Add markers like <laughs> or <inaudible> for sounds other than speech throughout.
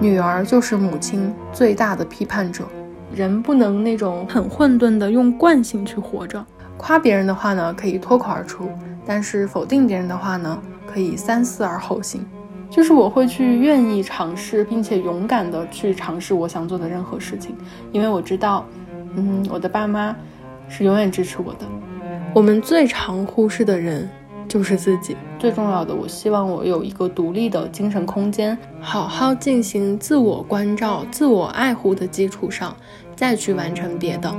女儿就是母亲最大的批判者。人不能那种很混沌的用惯性去活着。夸别人的话呢，可以脱口而出；但是否定别人的话呢，可以三思而后行。就是我会去愿意尝试，并且勇敢的去尝试我想做的任何事情，因为我知道，嗯，我的爸妈是永远支持我的。我们最常忽视的人。就是自己最重要的。我希望我有一个独立的精神空间，好好进行自我关照、自我爱护的基础上，再去完成别的。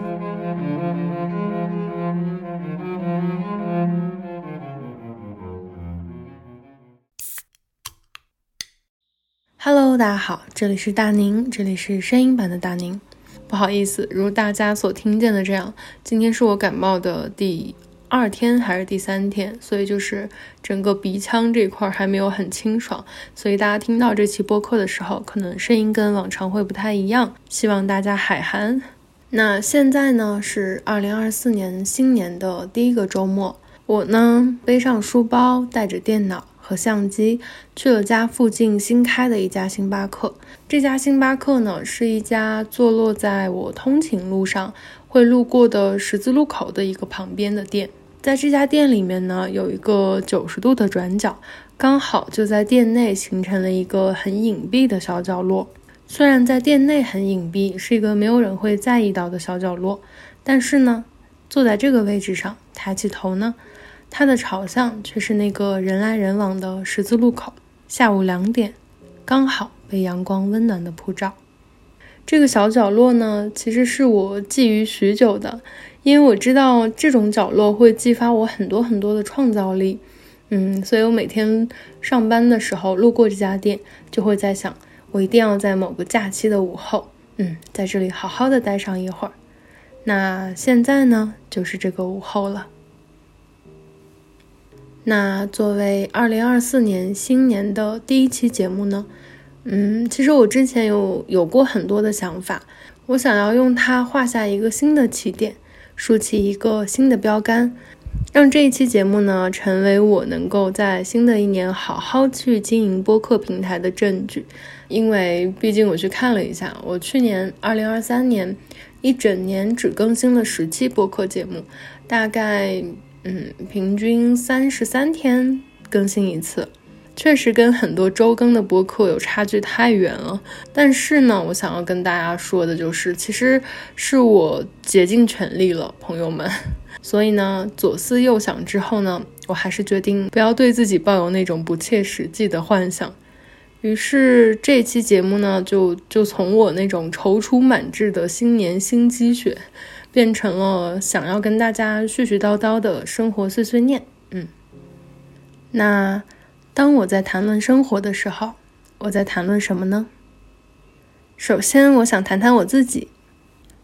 Hello，大家好，这里是大宁，这里是声音版的大宁。不好意思，如大家所听见的这样，今天是我感冒的第。二天还是第三天，所以就是整个鼻腔这块还没有很清爽，所以大家听到这期播客的时候，可能声音跟往常会不太一样，希望大家海涵。那现在呢是二零二四年新年的第一个周末，我呢背上书包，带着电脑和相机，去了家附近新开的一家星巴克。这家星巴克呢是一家坐落在我通勤路上会路过的十字路口的一个旁边的店。在这家店里面呢，有一个九十度的转角，刚好就在店内形成了一个很隐蔽的小角落。虽然在店内很隐蔽，是一个没有人会在意到的小角落，但是呢，坐在这个位置上，抬起头呢，它的朝向却是那个人来人往的十字路口。下午两点，刚好被阳光温暖的普照。这个小角落呢，其实是我觊觎许久的。因为我知道这种角落会激发我很多很多的创造力，嗯，所以我每天上班的时候路过这家店，就会在想，我一定要在某个假期的午后，嗯，在这里好好的待上一会儿。那现在呢，就是这个午后了。那作为二零二四年新年的第一期节目呢，嗯，其实我之前有有过很多的想法，我想要用它画下一个新的起点。竖起一个新的标杆，让这一期节目呢成为我能够在新的一年好好去经营播客平台的证据。因为毕竟我去看了一下，我去年二零二三年一整年只更新了十期播客节目，大概嗯平均三十三天更新一次。确实跟很多周更的播客有差距太远了，但是呢，我想要跟大家说的就是，其实是我竭尽全力了，朋友们。<laughs> 所以呢，左思右想之后呢，我还是决定不要对自己抱有那种不切实际的幻想。于是这期节目呢，就就从我那种踌躇满志的新年新积雪，变成了想要跟大家絮絮叨叨的生活碎碎念。嗯，那。当我在谈论生活的时候，我在谈论什么呢？首先，我想谈谈我自己。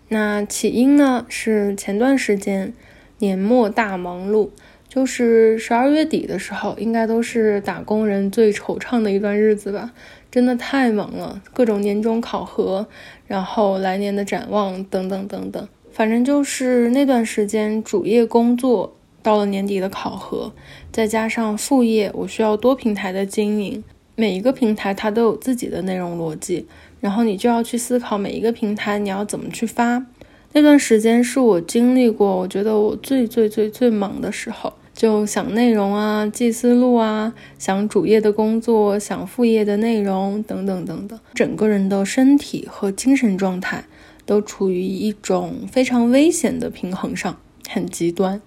那起因呢，是前段时间年末大忙碌，就是十二月底的时候，应该都是打工人最惆怅的一段日子吧。真的太忙了，各种年终考核，然后来年的展望等等等等，反正就是那段时间主业工作。到了年底的考核，再加上副业，我需要多平台的经营，每一个平台它都有自己的内容逻辑，然后你就要去思考每一个平台你要怎么去发。那段时间是我经历过，我觉得我最最最最忙的时候，就想内容啊，记思路啊，想主业的工作，想副业的内容等等等等，整个人的身体和精神状态都处于一种非常危险的平衡上，很极端。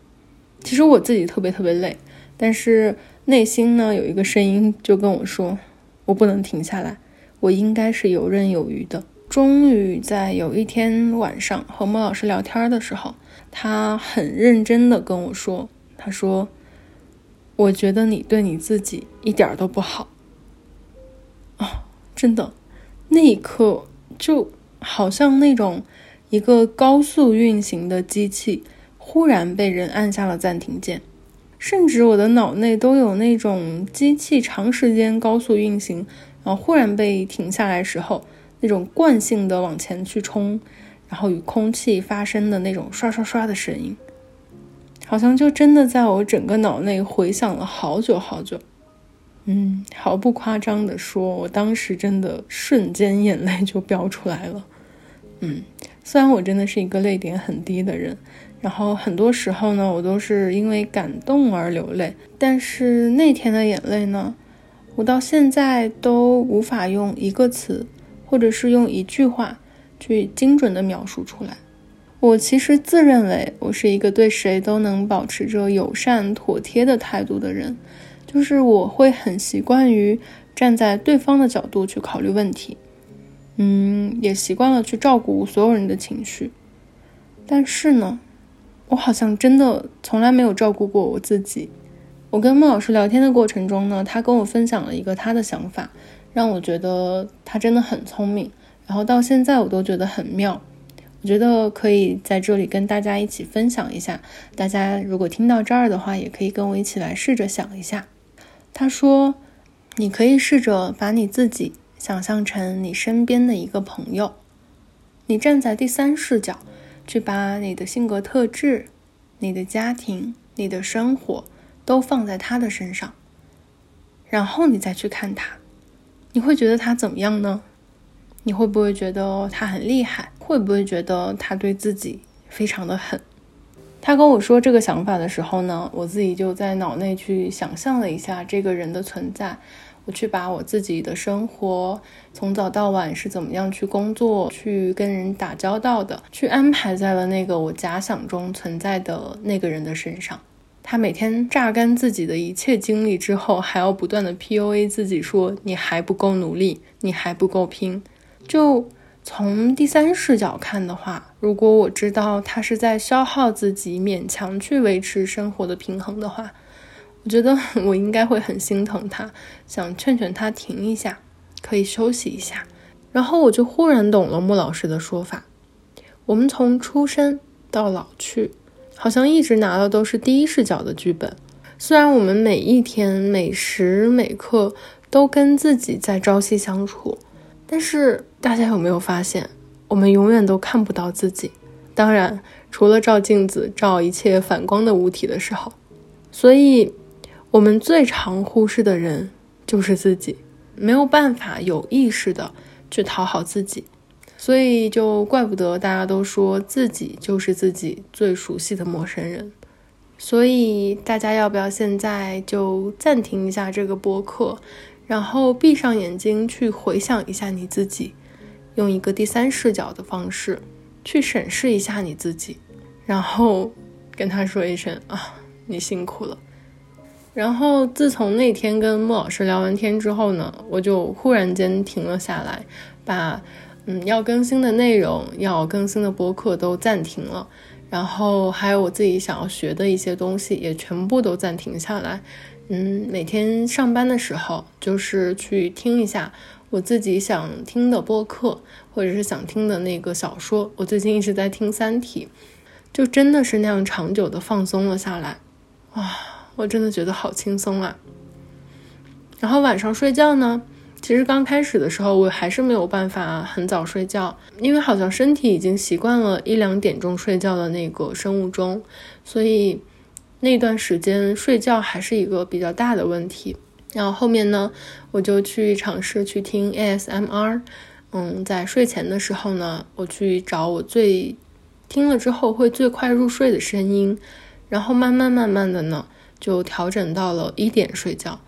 其实我自己特别特别累，但是内心呢有一个声音就跟我说，我不能停下来，我应该是游刃有余的。终于在有一天晚上和莫老师聊天的时候，他很认真的跟我说，他说，我觉得你对你自己一点都不好。啊，真的，那一刻就好像那种一个高速运行的机器。忽然被人按下了暂停键，甚至我的脑内都有那种机器长时间高速运行，然后忽然被停下来时候那种惯性的往前去冲，然后与空气发生的那种刷刷刷的声音，好像就真的在我整个脑内回响了好久好久。嗯，毫不夸张的说，我当时真的瞬间眼泪就飙出来了。嗯，虽然我真的是一个泪点很低的人，然后很多时候呢，我都是因为感动而流泪，但是那天的眼泪呢，我到现在都无法用一个词，或者是用一句话去精准的描述出来。我其实自认为我是一个对谁都能保持着友善妥帖的态度的人，就是我会很习惯于站在对方的角度去考虑问题。嗯，也习惯了去照顾所有人的情绪，但是呢，我好像真的从来没有照顾过我自己。我跟孟老师聊天的过程中呢，他跟我分享了一个他的想法，让我觉得他真的很聪明，然后到现在我都觉得很妙。我觉得可以在这里跟大家一起分享一下，大家如果听到这儿的话，也可以跟我一起来试着想一下。他说，你可以试着把你自己。想象成你身边的一个朋友，你站在第三视角，去把你的性格特质、你的家庭、你的生活都放在他的身上，然后你再去看他，你会觉得他怎么样呢？你会不会觉得他很厉害？会不会觉得他对自己非常的狠？他跟我说这个想法的时候呢，我自己就在脑内去想象了一下这个人的存在。我去把我自己的生活从早到晚是怎么样去工作、去跟人打交道的，去安排在了那个我假想中存在的那个人的身上。他每天榨干自己的一切精力之后，还要不断的 PUA 自己说：“你还不够努力，你还不够拼。”就从第三视角看的话，如果我知道他是在消耗自己，勉强去维持生活的平衡的话。我觉得 <laughs> 我应该会很心疼他，想劝劝他停一下，可以休息一下。然后我就忽然懂了穆老师的说法：我们从出生到老去，好像一直拿的都是第一视角的剧本。虽然我们每一天每时每刻都跟自己在朝夕相处，但是大家有没有发现，我们永远都看不到自己？当然，除了照镜子照一切反光的物体的时候，所以。我们最常忽视的人就是自己，没有办法有意识的去讨好自己，所以就怪不得大家都说自己就是自己最熟悉的陌生人。所以大家要不要现在就暂停一下这个播客，然后闭上眼睛去回想一下你自己，用一个第三视角的方式去审视一下你自己，然后跟他说一声啊，你辛苦了。然后自从那天跟莫老师聊完天之后呢，我就忽然间停了下来，把嗯要更新的内容、要更新的播客都暂停了，然后还有我自己想要学的一些东西也全部都暂停下来。嗯，每天上班的时候就是去听一下我自己想听的播客，或者是想听的那个小说。我最近一直在听《三体》，就真的是那样长久的放松了下来，哇！我真的觉得好轻松啊！然后晚上睡觉呢，其实刚开始的时候我还是没有办法很早睡觉，因为好像身体已经习惯了一两点钟睡觉的那个生物钟，所以那段时间睡觉还是一个比较大的问题。然后后面呢，我就去尝试去听 ASMR，嗯，在睡前的时候呢，我去找我最听了之后会最快入睡的声音，然后慢慢慢慢的呢。就调整到了一点睡觉，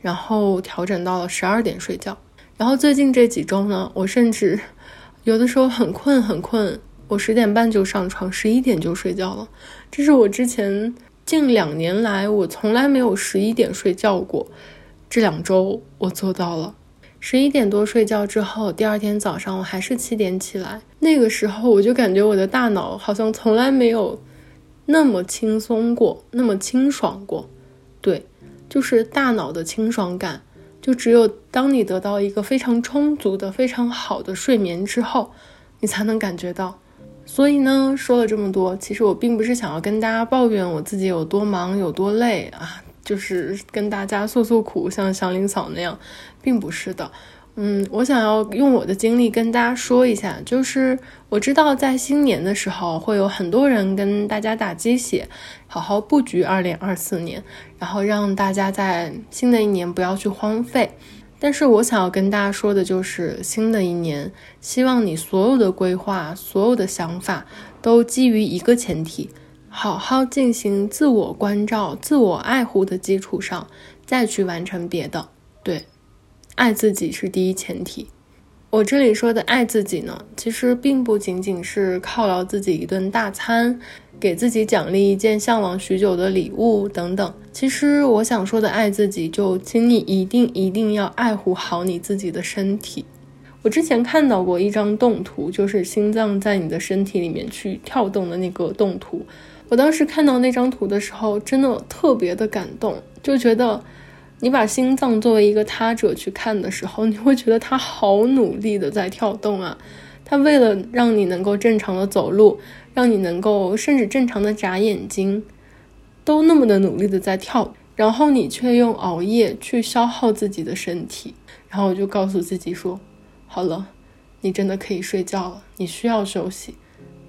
然后调整到了十二点睡觉，然后最近这几周呢，我甚至有的时候很困很困，我十点半就上床，十一点就睡觉了。这是我之前近两年来我从来没有十一点睡觉过，这两周我做到了。十一点多睡觉之后，第二天早上我还是七点起来，那个时候我就感觉我的大脑好像从来没有。那么轻松过，那么清爽过，对，就是大脑的清爽感，就只有当你得到一个非常充足的、非常好的睡眠之后，你才能感觉到。所以呢，说了这么多，其实我并不是想要跟大家抱怨我自己有多忙、有多累啊，就是跟大家诉诉苦，像祥林嫂那样，并不是的。嗯，我想要用我的经历跟大家说一下，就是我知道在新年的时候会有很多人跟大家打鸡血，好好布局二零二四年，然后让大家在新的一年不要去荒废。但是我想要跟大家说的就是，新的一年，希望你所有的规划、所有的想法都基于一个前提：好好进行自我关照、自我爱护的基础上，再去完成别的。对。爱自己是第一前提。我这里说的爱自己呢，其实并不仅仅是犒劳自己一顿大餐，给自己奖励一件向往许久的礼物等等。其实我想说的爱自己，就请你一定一定要爱护好你自己的身体。我之前看到过一张动图，就是心脏在你的身体里面去跳动的那个动图。我当时看到那张图的时候，真的特别的感动，就觉得。你把心脏作为一个他者去看的时候，你会觉得他好努力的在跳动啊！他为了让你能够正常的走路，让你能够甚至正常的眨眼睛，都那么的努力的在跳，然后你却用熬夜去消耗自己的身体。然后我就告诉自己说：好了，你真的可以睡觉了，你需要休息，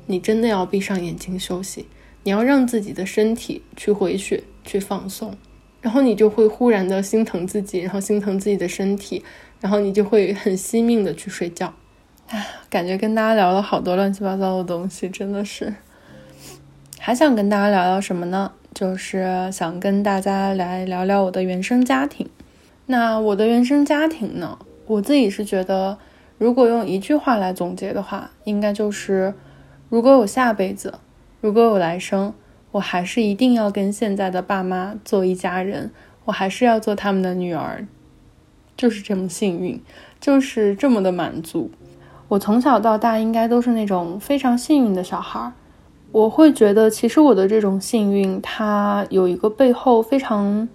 你真的要闭上眼睛休息，你要让自己的身体去回血，去放松。然后你就会忽然的心疼自己，然后心疼自己的身体，然后你就会很惜命的去睡觉。唉，感觉跟大家聊了好多乱七八糟的东西，真的是。还想跟大家聊聊什么呢？就是想跟大家来聊聊我的原生家庭。那我的原生家庭呢？我自己是觉得，如果用一句话来总结的话，应该就是：如果有下辈子，如果有来生。我还是一定要跟现在的爸妈做一家人，我还是要做他们的女儿，就是这么幸运，就是这么的满足。我从小到大应该都是那种非常幸运的小孩儿。我会觉得，其实我的这种幸运，它有一个背后非常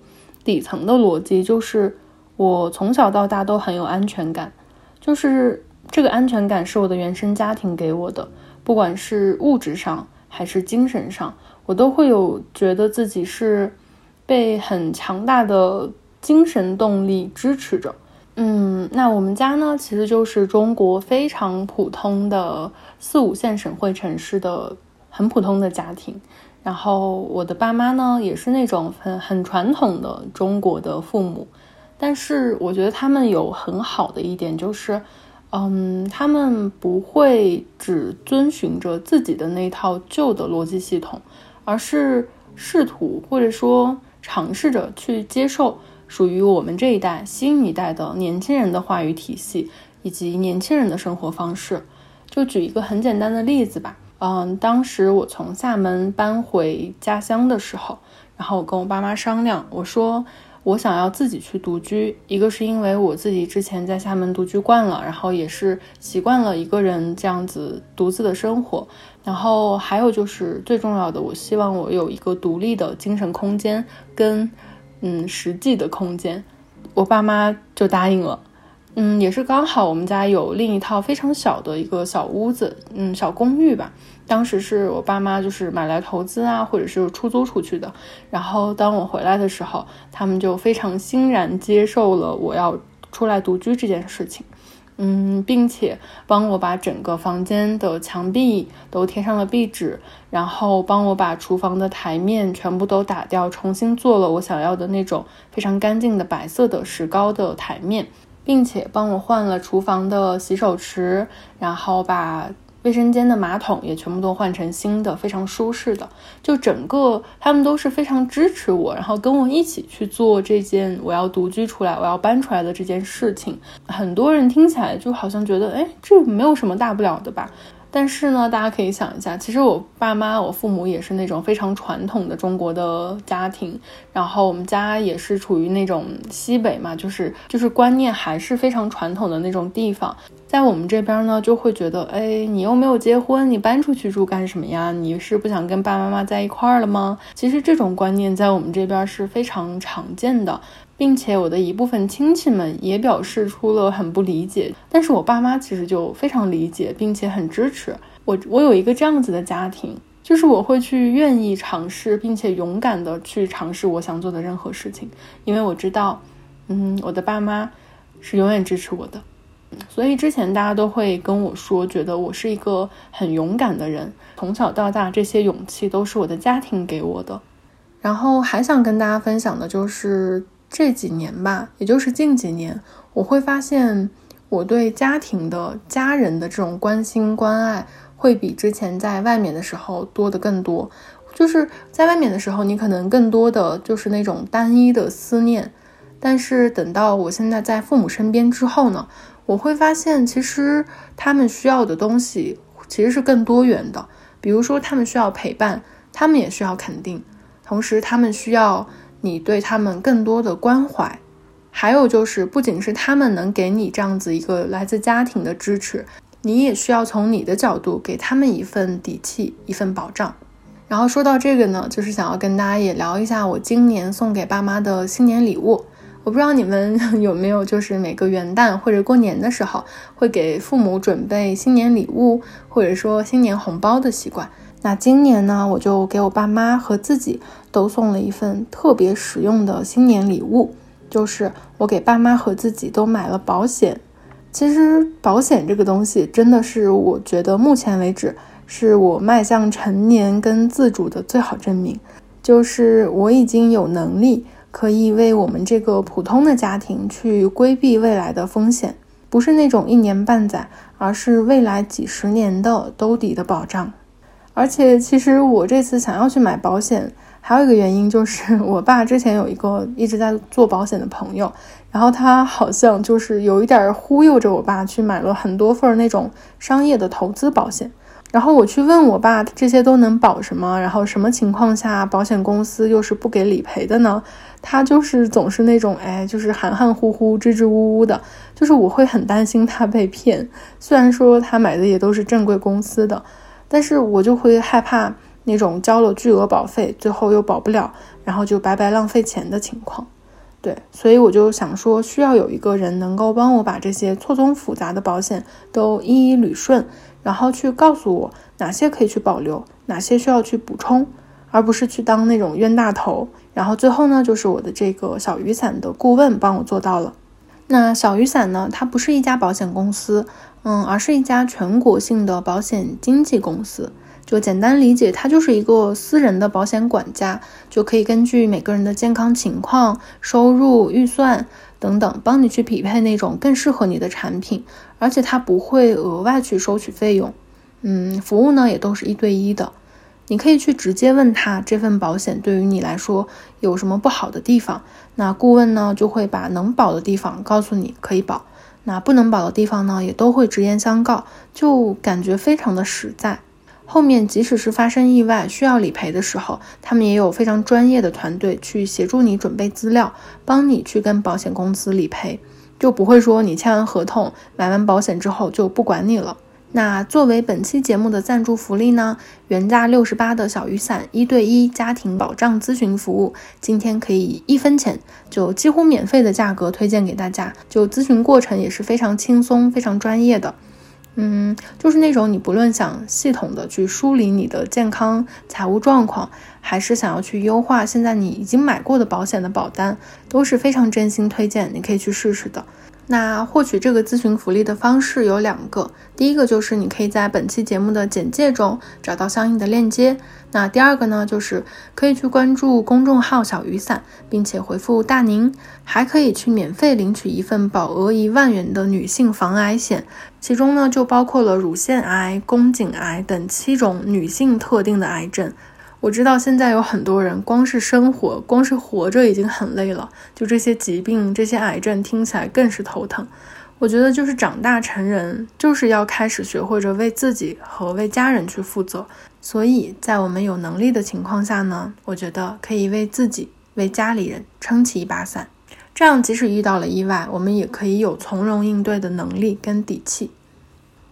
底层的逻辑，就是我从小到大都很有安全感，就是这个安全感是我的原生家庭给我的，不管是物质上还是精神上。我都会有觉得自己是被很强大的精神动力支持着。嗯，那我们家呢，其实就是中国非常普通的四五线省会城市的很普通的家庭。然后我的爸妈呢，也是那种很很传统的中国的父母。但是我觉得他们有很好的一点就是，嗯，他们不会只遵循着自己的那套旧的逻辑系统。而是试图或者说尝试着去接受属于我们这一代新一代的年轻人的话语体系以及年轻人的生活方式。就举一个很简单的例子吧，嗯，当时我从厦门搬回家乡的时候，然后我跟我爸妈商量，我说。我想要自己去独居，一个是因为我自己之前在厦门独居惯了，然后也是习惯了一个人这样子独自的生活，然后还有就是最重要的，我希望我有一个独立的精神空间跟嗯实际的空间，我爸妈就答应了。嗯，也是刚好我们家有另一套非常小的一个小屋子，嗯，小公寓吧。当时是我爸妈就是买来投资啊，或者是出租出去的。然后当我回来的时候，他们就非常欣然接受了我要出来独居这件事情，嗯，并且帮我把整个房间的墙壁都贴上了壁纸，然后帮我把厨房的台面全部都打掉，重新做了我想要的那种非常干净的白色的石膏的台面。并且帮我换了厨房的洗手池，然后把卫生间的马桶也全部都换成新的，非常舒适的。就整个他们都是非常支持我，然后跟我一起去做这件我要独居出来、我要搬出来的这件事情。很多人听起来就好像觉得，哎，这没有什么大不了的吧。但是呢，大家可以想一下，其实我爸妈、我父母也是那种非常传统的中国的家庭，然后我们家也是处于那种西北嘛，就是就是观念还是非常传统的那种地方。在我们这边呢，就会觉得，哎，你又没有结婚，你搬出去住干什么呀？你是不想跟爸爸妈妈在一块儿了吗？其实这种观念在我们这边是非常常见的。并且我的一部分亲戚们也表示出了很不理解，但是我爸妈其实就非常理解，并且很支持我。我有一个这样子的家庭，就是我会去愿意尝试，并且勇敢的去尝试我想做的任何事情，因为我知道，嗯，我的爸妈是永远支持我的。所以之前大家都会跟我说，觉得我是一个很勇敢的人。从小到大，这些勇气都是我的家庭给我的。然后还想跟大家分享的就是这几年吧，也就是近几年，我会发现我对家庭的家人的这种关心关爱，会比之前在外面的时候多的更多。就是在外面的时候，你可能更多的就是那种单一的思念，但是等到我现在在父母身边之后呢，我会发现其实他们需要的东西其实是更多元的。比如说，他们需要陪伴，他们也需要肯定，同时他们需要你对他们更多的关怀。还有就是，不仅是他们能给你这样子一个来自家庭的支持，你也需要从你的角度给他们一份底气，一份保障。然后说到这个呢，就是想要跟大家也聊一下我今年送给爸妈的新年礼物。我不知道你们有没有，就是每个元旦或者过年的时候，会给父母准备新年礼物，或者说新年红包的习惯。那今年呢，我就给我爸妈和自己都送了一份特别实用的新年礼物，就是我给爸妈和自己都买了保险。其实保险这个东西，真的是我觉得目前为止。是我迈向成年跟自主的最好证明，就是我已经有能力可以为我们这个普通的家庭去规避未来的风险，不是那种一年半载，而是未来几十年的兜底的保障。而且，其实我这次想要去买保险，还有一个原因就是我爸之前有一个一直在做保险的朋友，然后他好像就是有一点忽悠着我爸去买了很多份那种商业的投资保险。然后我去问我爸这些都能保什么，然后什么情况下保险公司又是不给理赔的呢？他就是总是那种哎，就是含含糊糊、支支吾吾的，就是我会很担心他被骗。虽然说他买的也都是正规公司的，但是我就会害怕那种交了巨额保费，最后又保不了，然后就白白浪费钱的情况。对，所以我就想说，需要有一个人能够帮我把这些错综复杂的保险都一一捋顺。然后去告诉我哪些可以去保留，哪些需要去补充，而不是去当那种冤大头。然后最后呢，就是我的这个小雨伞的顾问帮我做到了。那小雨伞呢，它不是一家保险公司，嗯，而是一家全国性的保险经纪公司。就简单理解，它就是一个私人的保险管家，就可以根据每个人的健康情况、收入、预算等等，帮你去匹配那种更适合你的产品。而且它不会额外去收取费用，嗯，服务呢也都是一对一的，你可以去直接问他这份保险对于你来说有什么不好的地方，那顾问呢就会把能保的地方告诉你可以保，那不能保的地方呢也都会直言相告，就感觉非常的实在。后面即使是发生意外需要理赔的时候，他们也有非常专业的团队去协助你准备资料，帮你去跟保险公司理赔。就不会说你签完合同、买完保险之后就不管你了。那作为本期节目的赞助福利呢，原价六十八的小雨伞一对一家庭保障咨询服务，今天可以一分钱就几乎免费的价格推荐给大家。就咨询过程也是非常轻松、非常专业的。嗯，就是那种你不论想系统的去梳理你的健康财务状况，还是想要去优化现在你已经买过的保险的保单，都是非常真心推荐，你可以去试试的。那获取这个咨询福利的方式有两个，第一个就是你可以在本期节目的简介中找到相应的链接。那第二个呢，就是可以去关注公众号“小雨伞”，并且回复“大宁”，还可以去免费领取一份保额一万元的女性防癌险，其中呢就包括了乳腺癌、宫颈癌等七种女性特定的癌症。我知道现在有很多人光是生活，光是活着已经很累了，就这些疾病、这些癌症听起来更是头疼。我觉得就是长大成人，就是要开始学会着为自己和为家人去负责。所以在我们有能力的情况下呢，我觉得可以为自己、为家里人撑起一把伞，这样即使遇到了意外，我们也可以有从容应对的能力跟底气。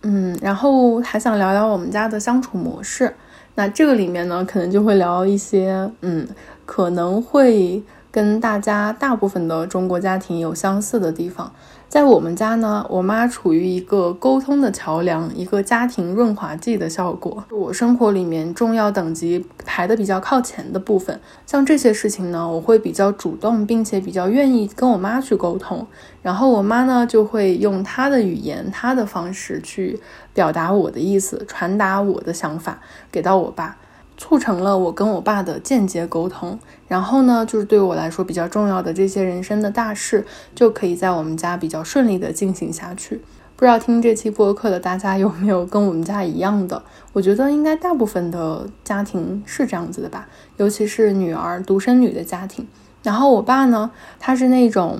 嗯，然后还想聊聊我们家的相处模式。那这个里面呢，可能就会聊一些，嗯，可能会跟大家大部分的中国家庭有相似的地方。在我们家呢，我妈处于一个沟通的桥梁，一个家庭润滑剂的效果。我生活里面重要等级排的比较靠前的部分，像这些事情呢，我会比较主动，并且比较愿意跟我妈去沟通。然后我妈呢，就会用她的语言、她的方式去表达我的意思，传达我的想法给到我爸。促成了我跟我爸的间接沟通，然后呢，就是对我来说比较重要的这些人生的大事，就可以在我们家比较顺利的进行下去。不知道听这期播客的大家有没有跟我们家一样的？我觉得应该大部分的家庭是这样子的吧，尤其是女儿独生女的家庭。然后我爸呢，他是那种。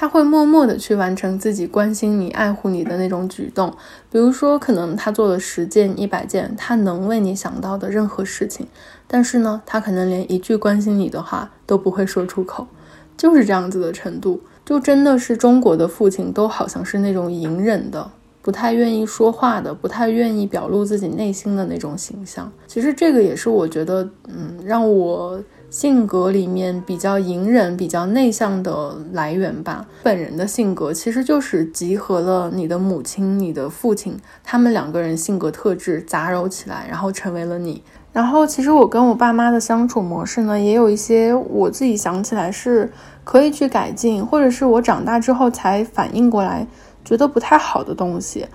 他会默默的去完成自己关心你、爱护你的那种举动，比如说，可能他做了十件、一百件他能为你想到的任何事情，但是呢，他可能连一句关心你的话都不会说出口，就是这样子的程度，就真的是中国的父亲都好像是那种隐忍的，不太愿意说话的，不太愿意表露自己内心的那种形象。其实这个也是我觉得，嗯，让我。性格里面比较隐忍、比较内向的来源吧。本人的性格其实就是集合了你的母亲、你的父亲，他们两个人性格特质杂糅起来，然后成为了你。然后其实我跟我爸妈的相处模式呢，也有一些我自己想起来是可以去改进，或者是我长大之后才反应过来觉得不太好的东西。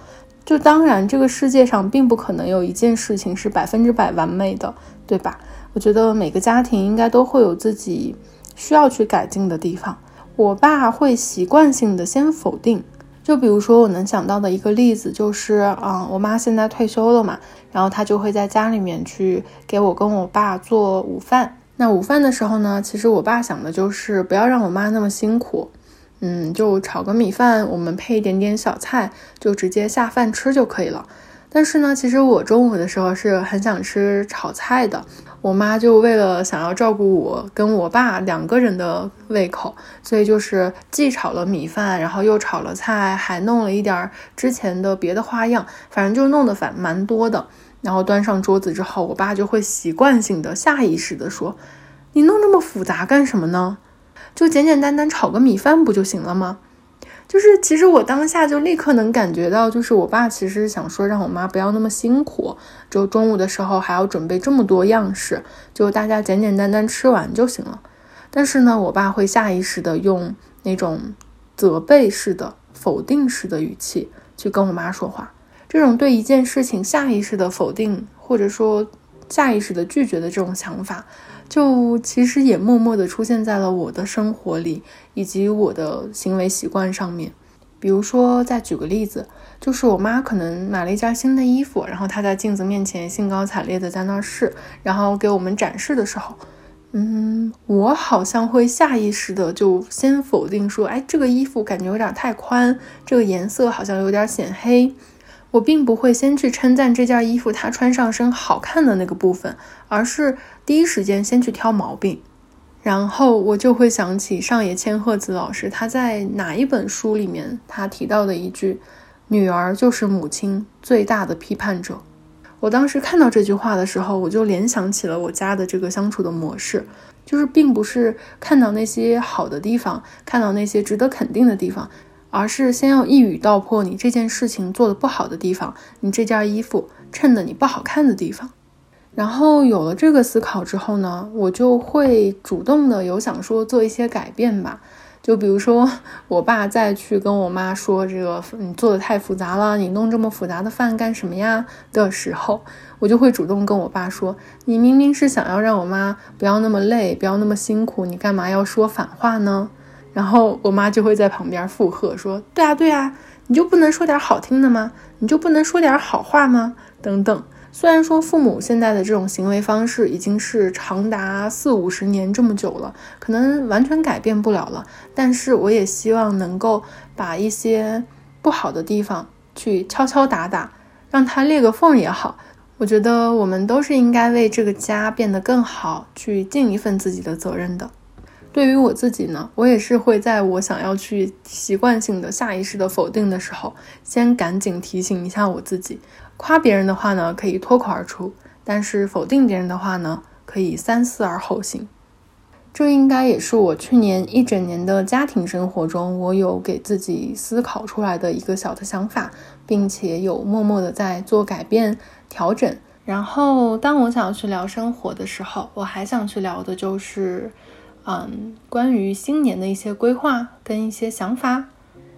就当然，这个世界上并不可能有一件事情是百分之百完美的，对吧？我觉得每个家庭应该都会有自己需要去改进的地方。我爸会习惯性的先否定，就比如说我能想到的一个例子就是，啊，我妈现在退休了嘛，然后她就会在家里面去给我跟我爸做午饭。那午饭的时候呢，其实我爸想的就是不要让我妈那么辛苦，嗯，就炒个米饭，我们配一点点小菜，就直接下饭吃就可以了。但是呢，其实我中午的时候是很想吃炒菜的。我妈就为了想要照顾我跟我爸两个人的胃口，所以就是既炒了米饭，然后又炒了菜，还弄了一点之前的别的花样，反正就弄得反蛮多的。然后端上桌子之后，我爸就会习惯性的、下意识的说：“你弄这么复杂干什么呢？就简简单单炒个米饭不就行了吗？”就是，其实我当下就立刻能感觉到，就是我爸其实想说让我妈不要那么辛苦，就中午的时候还要准备这么多样式，就大家简简单单吃完就行了。但是呢，我爸会下意识的用那种责备式的、否定式的语气去跟我妈说话。这种对一件事情下意识的否定，或者说下意识的拒绝的这种想法。就其实也默默地出现在了我的生活里，以及我的行为习惯上面。比如说，再举个例子，就是我妈可能买了一件新的衣服，然后她在镜子面前兴高采烈地在那试，然后给我们展示的时候，嗯，我好像会下意识的就先否定说，哎，这个衣服感觉有点太宽，这个颜色好像有点显黑。我并不会先去称赞这件衣服它穿上身好看的那个部分，而是第一时间先去挑毛病。然后我就会想起上野千鹤子老师他在哪一本书里面他提到的一句：“女儿就是母亲最大的批判者。”我当时看到这句话的时候，我就联想起了我家的这个相处的模式，就是并不是看到那些好的地方，看到那些值得肯定的地方。而是先要一语道破你这件事情做的不好的地方，你这件衣服衬的你不好看的地方。然后有了这个思考之后呢，我就会主动的有想说做一些改变吧。就比如说我爸再去跟我妈说这个你做的太复杂了，你弄这么复杂的饭干什么呀的时候，我就会主动跟我爸说，你明明是想要让我妈不要那么累，不要那么辛苦，你干嘛要说反话呢？然后我妈就会在旁边附和说：“对啊，对啊，你就不能说点好听的吗？你就不能说点好话吗？等等。”虽然说父母现在的这种行为方式已经是长达四五十年这么久了，可能完全改变不了了，但是我也希望能够把一些不好的地方去敲敲打打，让它裂个缝也好。我觉得我们都是应该为这个家变得更好去尽一份自己的责任的。对于我自己呢，我也是会在我想要去习惯性的、下意识的否定的时候，先赶紧提醒一下我自己。夸别人的话呢，可以脱口而出；但是否定别人的话呢，可以三思而后行。这应该也是我去年一整年的家庭生活中，我有给自己思考出来的一个小的想法，并且有默默的在做改变、调整。然后，当我想要去聊生活的时候，我还想去聊的就是，嗯，关于新年的一些规划跟一些想法。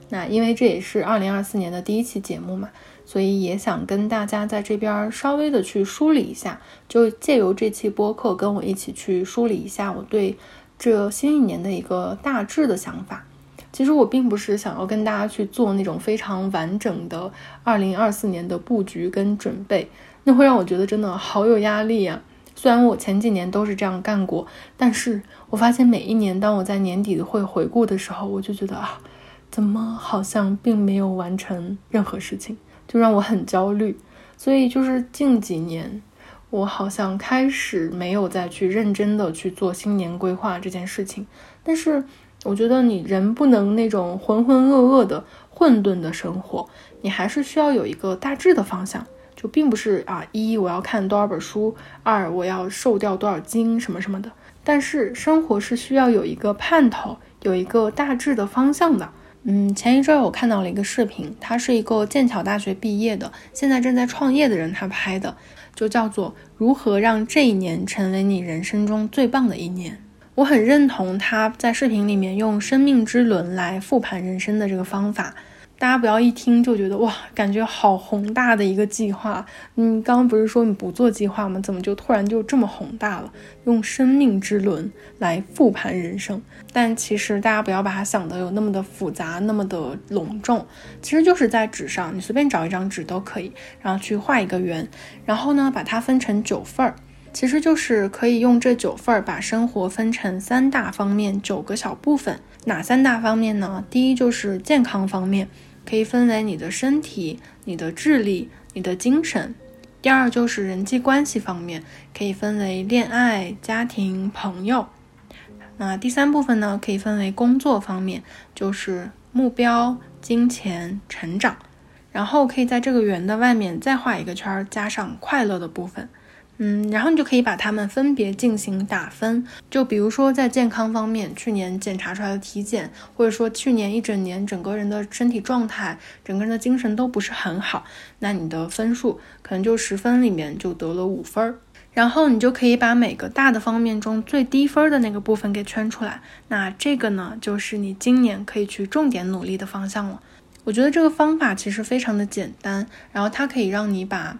那因为这也是二零二四年的第一期节目嘛。所以也想跟大家在这边稍微的去梳理一下，就借由这期播客跟我一起去梳理一下我对这新一年的一个大致的想法。其实我并不是想要跟大家去做那种非常完整的二零二四年的布局跟准备，那会让我觉得真的好有压力呀。虽然我前几年都是这样干过，但是我发现每一年当我在年底会回顾的时候，我就觉得啊，怎么好像并没有完成任何事情。就让我很焦虑，所以就是近几年，我好像开始没有再去认真的去做新年规划这件事情。但是我觉得你人不能那种浑浑噩噩的混沌的生活，你还是需要有一个大致的方向。就并不是啊，一我要看多少本书，二我要瘦掉多少斤什么什么的。但是生活是需要有一个盼头，有一个大致的方向的。嗯，前一阵我看到了一个视频，他是一个剑桥大学毕业的，现在正在创业的人，他拍的，就叫做如何让这一年成为你人生中最棒的一年。我很认同他在视频里面用生命之轮来复盘人生的这个方法。大家不要一听就觉得哇，感觉好宏大的一个计划。你刚刚不是说你不做计划吗？怎么就突然就这么宏大了？用生命之轮来复盘人生，但其实大家不要把它想的有那么的复杂，那么的隆重。其实就是在纸上，你随便找一张纸都可以，然后去画一个圆，然后呢把它分成九份儿，其实就是可以用这九份儿把生活分成三大方面，九个小部分。哪三大方面呢？第一就是健康方面。可以分为你的身体、你的智力、你的精神。第二就是人际关系方面，可以分为恋爱、家庭、朋友。那第三部分呢，可以分为工作方面，就是目标、金钱、成长。然后可以在这个圆的外面再画一个圈，加上快乐的部分。嗯，然后你就可以把它们分别进行打分，就比如说在健康方面，去年检查出来的体检，或者说去年一整年整个人的身体状态、整个人的精神都不是很好，那你的分数可能就十分里面就得了五分儿。然后你就可以把每个大的方面中最低分的那个部分给圈出来，那这个呢，就是你今年可以去重点努力的方向了。我觉得这个方法其实非常的简单，然后它可以让你把。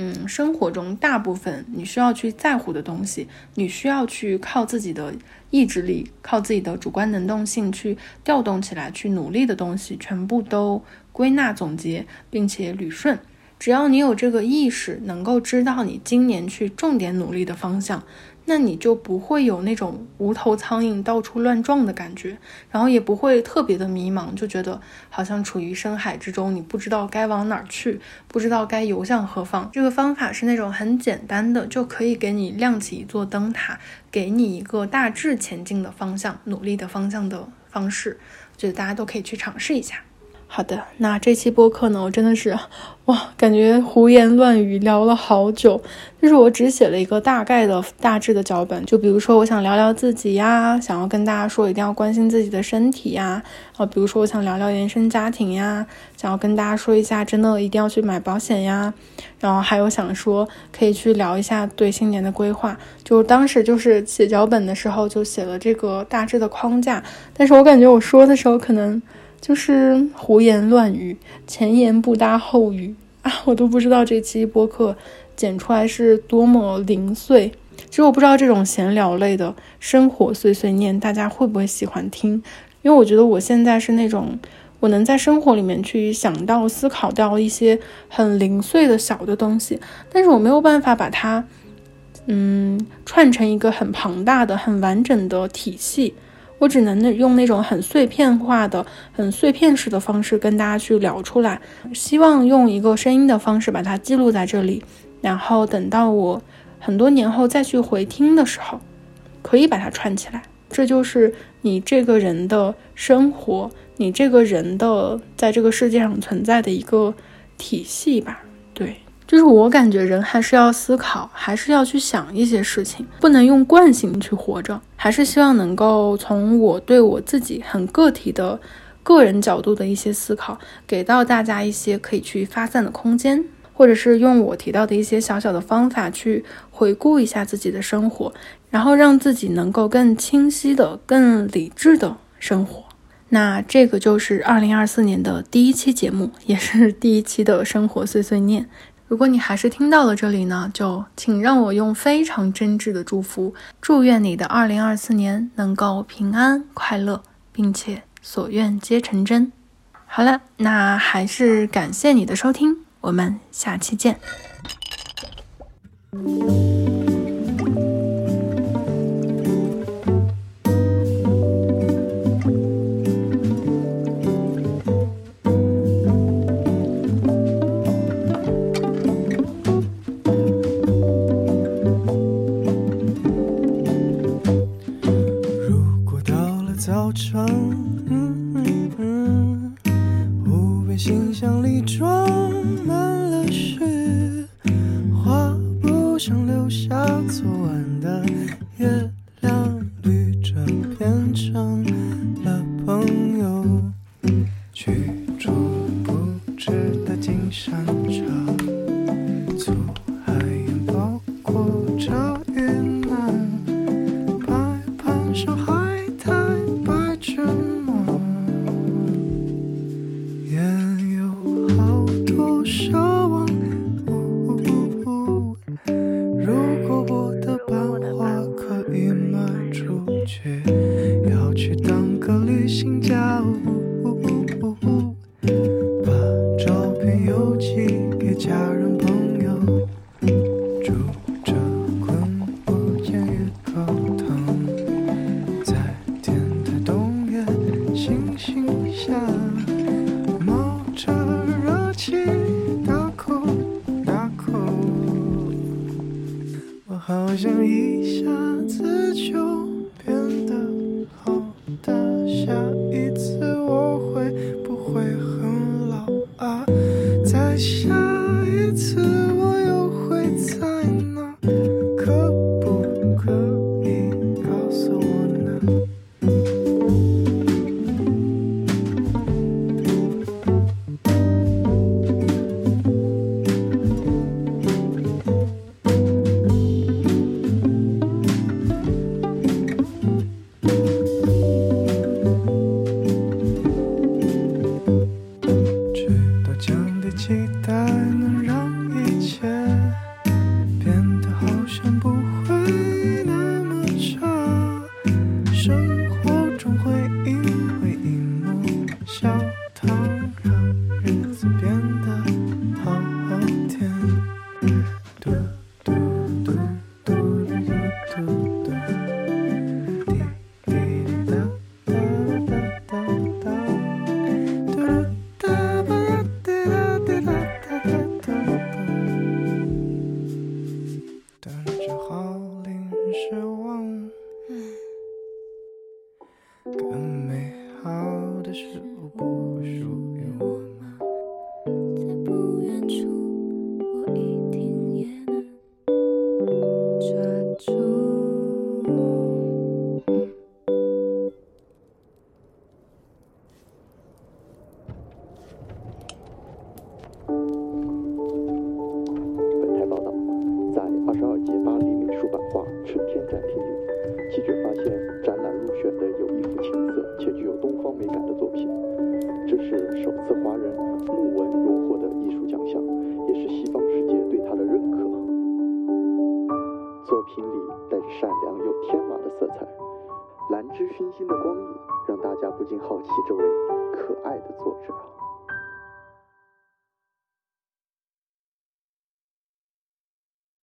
嗯，生活中大部分你需要去在乎的东西，你需要去靠自己的意志力、靠自己的主观能动性去调动起来、去努力的东西，全部都归纳总结，并且捋顺。只要你有这个意识，能够知道你今年去重点努力的方向。那你就不会有那种无头苍蝇到处乱撞的感觉，然后也不会特别的迷茫，就觉得好像处于深海之中，你不知道该往哪儿去，不知道该游向何方。这个方法是那种很简单的，就可以给你亮起一座灯塔，给你一个大致前进的方向、努力的方向的方式。觉得大家都可以去尝试一下。好的，那这期播客呢，我真的是，哇，感觉胡言乱语聊了好久。就是我只写了一个大概的大致的脚本，就比如说我想聊聊自己呀，想要跟大家说一定要关心自己的身体呀，啊，比如说我想聊聊原生家庭呀，想要跟大家说一下真的一定要去买保险呀，然后还有想说可以去聊一下对新年的规划。就当时就是写脚本的时候就写了这个大致的框架，但是我感觉我说的时候可能。就是胡言乱语，前言不搭后语啊！我都不知道这期播客剪出来是多么零碎。其实我不知道这种闲聊类的生活碎碎念，大家会不会喜欢听？因为我觉得我现在是那种我能在生活里面去想到、思考到一些很零碎的小的东西，但是我没有办法把它，嗯，串成一个很庞大的、很完整的体系。我只能那用那种很碎片化的、很碎片式的方式跟大家去聊出来，希望用一个声音的方式把它记录在这里，然后等到我很多年后再去回听的时候，可以把它串起来。这就是你这个人的生活，你这个人的在这个世界上存在的一个体系吧？对，就是我感觉人还是要思考，还是要去想一些事情，不能用惯性去活着，还是希望能够从我对我自己很个体的个人角度的一些思考，给到大家一些可以去发散的空间，或者是用我提到的一些小小的方法去回顾一下自己的生活，然后让自己能够更清晰的、更理智的生活。那这个就是二零二四年的第一期节目，也是第一期的生活碎碎念。如果你还是听到了这里呢，就请让我用非常真挚的祝福，祝愿你的二零二四年能够平安快乐，并且所愿皆成真。好了，那还是感谢你的收听，我们下期见。不会